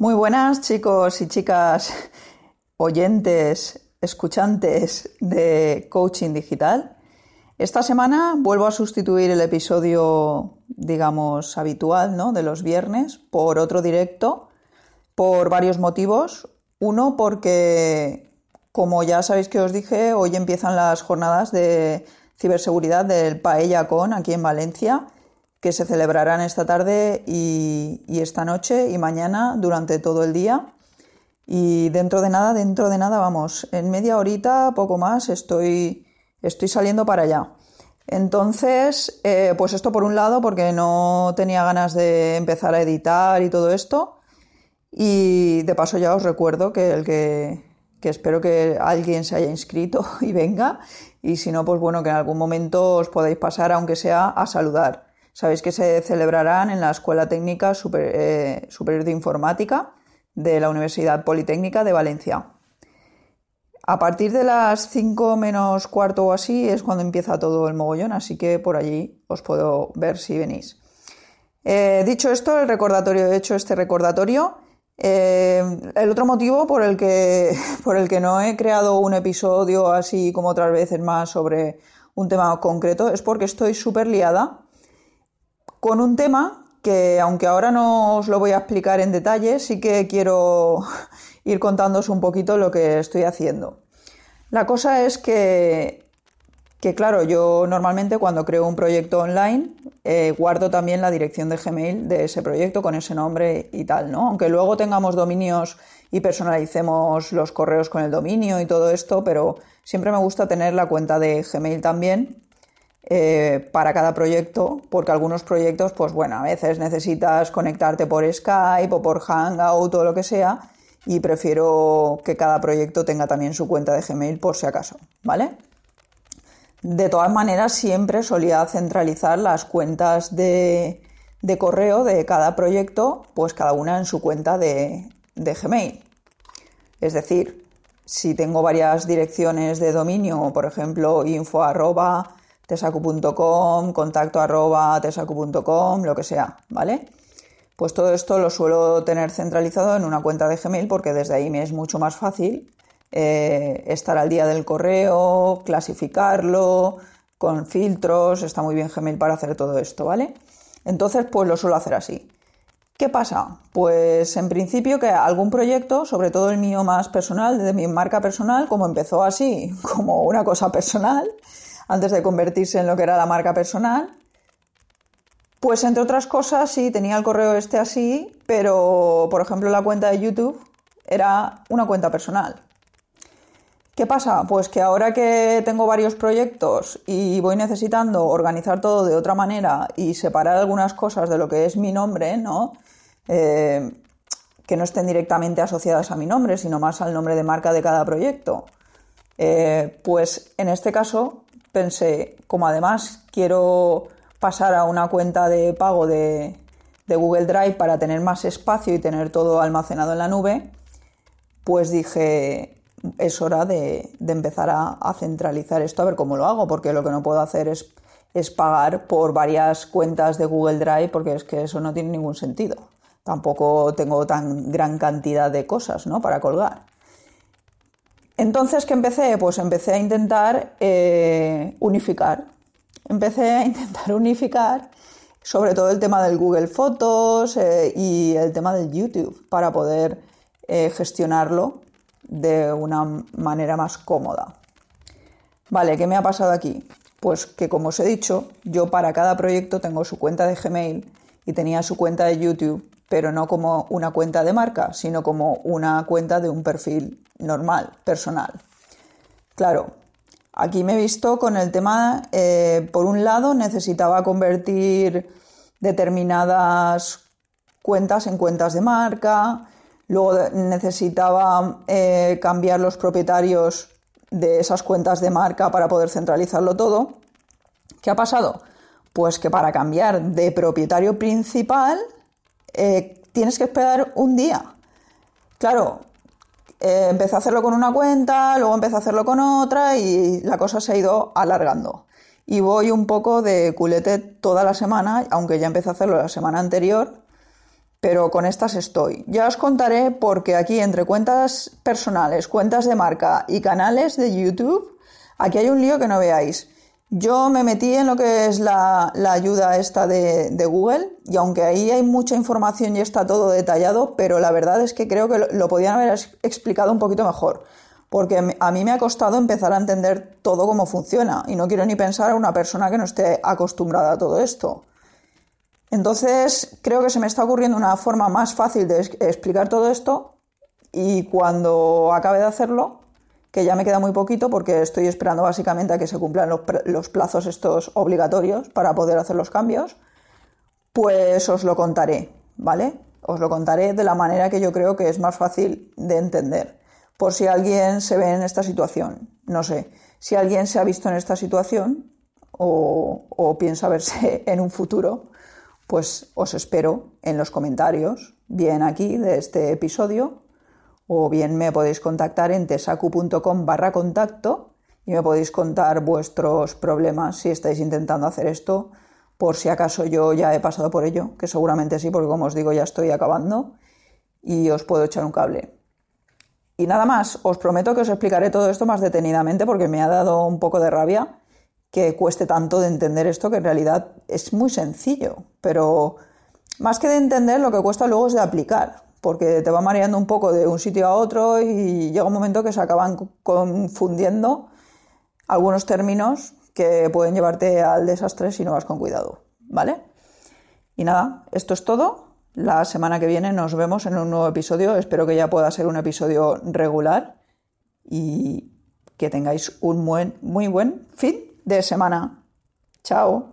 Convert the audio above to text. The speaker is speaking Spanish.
Muy buenas chicos y chicas, oyentes, escuchantes de Coaching Digital. Esta semana vuelvo a sustituir el episodio, digamos, habitual, ¿no? De los viernes por otro directo, por varios motivos. Uno, porque, como ya sabéis que os dije, hoy empiezan las jornadas de ciberseguridad del Paella Con aquí en Valencia que se celebrarán esta tarde y, esta noche y mañana durante todo el día. Y dentro de nada, dentro de nada, vamos, en media horita, poco más, estoy, estoy saliendo para allá. Entonces, eh, pues esto por un lado, porque no tenía ganas de empezar a editar y todo esto. Y de paso ya os recuerdo que el que, que espero que alguien se haya inscrito y venga. Y si no, pues bueno, que en algún momento os podáis pasar, aunque sea a saludar. Sabéis que se celebrarán en la Escuela Técnica eh, Superior de Informática de la Universidad Politécnica de Valencia. A partir de las 5 menos cuarto o así es cuando empieza todo el mogollón, así que por allí os puedo ver si venís. Eh, dicho esto, el recordatorio, he hecho este recordatorio. Eh, el otro motivo por el, que, por el que no he creado un episodio así como otras veces más sobre un tema concreto es porque estoy súper liada con un tema que, aunque ahora no os lo voy a explicar en detalle, sí que quiero ir contándoos un poquito lo que estoy haciendo. La cosa es que, que claro, yo normalmente cuando creo un proyecto online eh, guardo también la dirección de Gmail de ese proyecto con ese nombre y tal, ¿no? Aunque luego tengamos dominios y personalicemos los correos con el dominio y todo esto, pero siempre me gusta tener la cuenta de Gmail también eh, para cada proyecto, porque algunos proyectos, pues bueno, a veces necesitas conectarte por Skype o por Hangout o lo que sea, y prefiero que cada proyecto tenga también su cuenta de Gmail por si acaso, ¿vale? De todas maneras, siempre solía centralizar las cuentas de, correo de cada proyecto, pues cada una en su cuenta de, de Gmail. Es decir, si tengo varias direcciones de dominio, por ejemplo, info arroba contacto arroba lo que sea, ¿vale? Pues todo esto lo suelo tener centralizado en una cuenta de Gmail porque desde ahí me es mucho más fácil eh, estar al día del correo, clasificarlo con filtros, está muy bien Gmail para hacer todo esto, ¿vale? Entonces, pues lo suelo hacer así. ¿Qué pasa? Pues en principio que algún proyecto, sobre todo el mío más personal, de mi marca personal, como empezó así, como una cosa personal, antes de convertirse en lo que era la marca personal. Pues entre otras cosas, sí, tenía el correo este así, pero por ejemplo la cuenta de YouTube era una cuenta personal. ¿Qué pasa? Pues que ahora que tengo varios proyectos y voy necesitando organizar todo de otra manera y separar algunas cosas de lo que es mi nombre, ¿no? Eh, que no estén directamente asociadas a mi nombre, sino más al nombre de marca de cada proyecto. Eh, pues en este caso pensé, como además quiero pasar a una cuenta de pago de, Google Drive para tener más espacio y tener todo almacenado en la nube, pues dije, es hora de, empezar a, centralizar esto, a ver cómo lo hago, porque lo que no puedo hacer es, pagar por varias cuentas de Google Drive, porque es que eso no tiene ningún sentido. Tampoco tengo tan gran cantidad de cosas ¿no? para colgar. Entonces, ¿qué empecé? Pues empecé a intentar eh, unificar. Empecé a intentar unificar sobre todo el tema del Google Fotos eh, y el tema del YouTube para poder eh, gestionarlo de una manera más cómoda. Vale, ¿qué me ha pasado aquí? Pues que como os he dicho, yo para cada proyecto tengo su cuenta de Gmail y tenía su cuenta de YouTube pero no como una cuenta de marca, sino como una cuenta de un perfil normal, personal. Claro, aquí me he visto con el tema, eh, por un lado, necesitaba convertir determinadas cuentas en cuentas de marca, luego necesitaba eh, cambiar los propietarios de esas cuentas de marca para poder centralizarlo todo. ¿Qué ha pasado? Pues que para cambiar de propietario principal eh, tienes que esperar un día. Claro, eh, empecé a hacerlo con una cuenta, luego empecé a hacerlo con otra y la cosa se ha ido alargando. Y voy un poco de culete toda la semana, aunque ya empecé a hacerlo la semana anterior, pero con estas estoy. Ya os contaré porque aquí entre cuentas personales, cuentas de marca y canales de YouTube, aquí hay un lío que no veáis. Yo me metí en lo que es la, ayuda esta de, Google y aunque ahí hay mucha información y está todo detallado, pero la verdad es que creo que lo, podían haber explicado un poquito mejor, porque a mí me ha costado empezar a entender todo cómo funciona y no quiero ni pensar a una persona que no esté acostumbrada a todo esto. Entonces creo que se me está ocurriendo una forma más fácil de explicar todo esto y cuando acabe de hacerlo que ya me queda muy poquito porque estoy esperando básicamente a que se cumplan los, plazos estos obligatorios para poder hacer los cambios, pues os lo contaré, ¿vale? Os lo contaré de la manera que yo creo que es más fácil de entender. Por si alguien se ve en esta situación, no sé, si alguien se ha visto en esta situación o, o piensa verse en un futuro, pues os espero en los comentarios, bien aquí de este episodio o bien me podéis contactar en tesacu.com barra contacto y me podéis contar vuestros problemas si estáis intentando hacer esto, por si acaso yo ya he pasado por ello, que seguramente sí, porque como os digo ya estoy acabando y os puedo echar un cable. Y nada más, os prometo que os explicaré todo esto más detenidamente porque me ha dado un poco de rabia que cueste tanto de entender esto, que en realidad es muy sencillo, pero más que de entender, lo que cuesta luego es de aplicar porque te va mareando un poco de un sitio a otro y llega un momento que se acaban confundiendo algunos términos que pueden llevarte al desastre si no vas con cuidado, ¿vale? Y nada, esto es todo. La semana que viene nos vemos en un nuevo episodio. Espero que ya pueda ser un episodio regular y que tengáis un buen, muy buen fin de semana. Chao.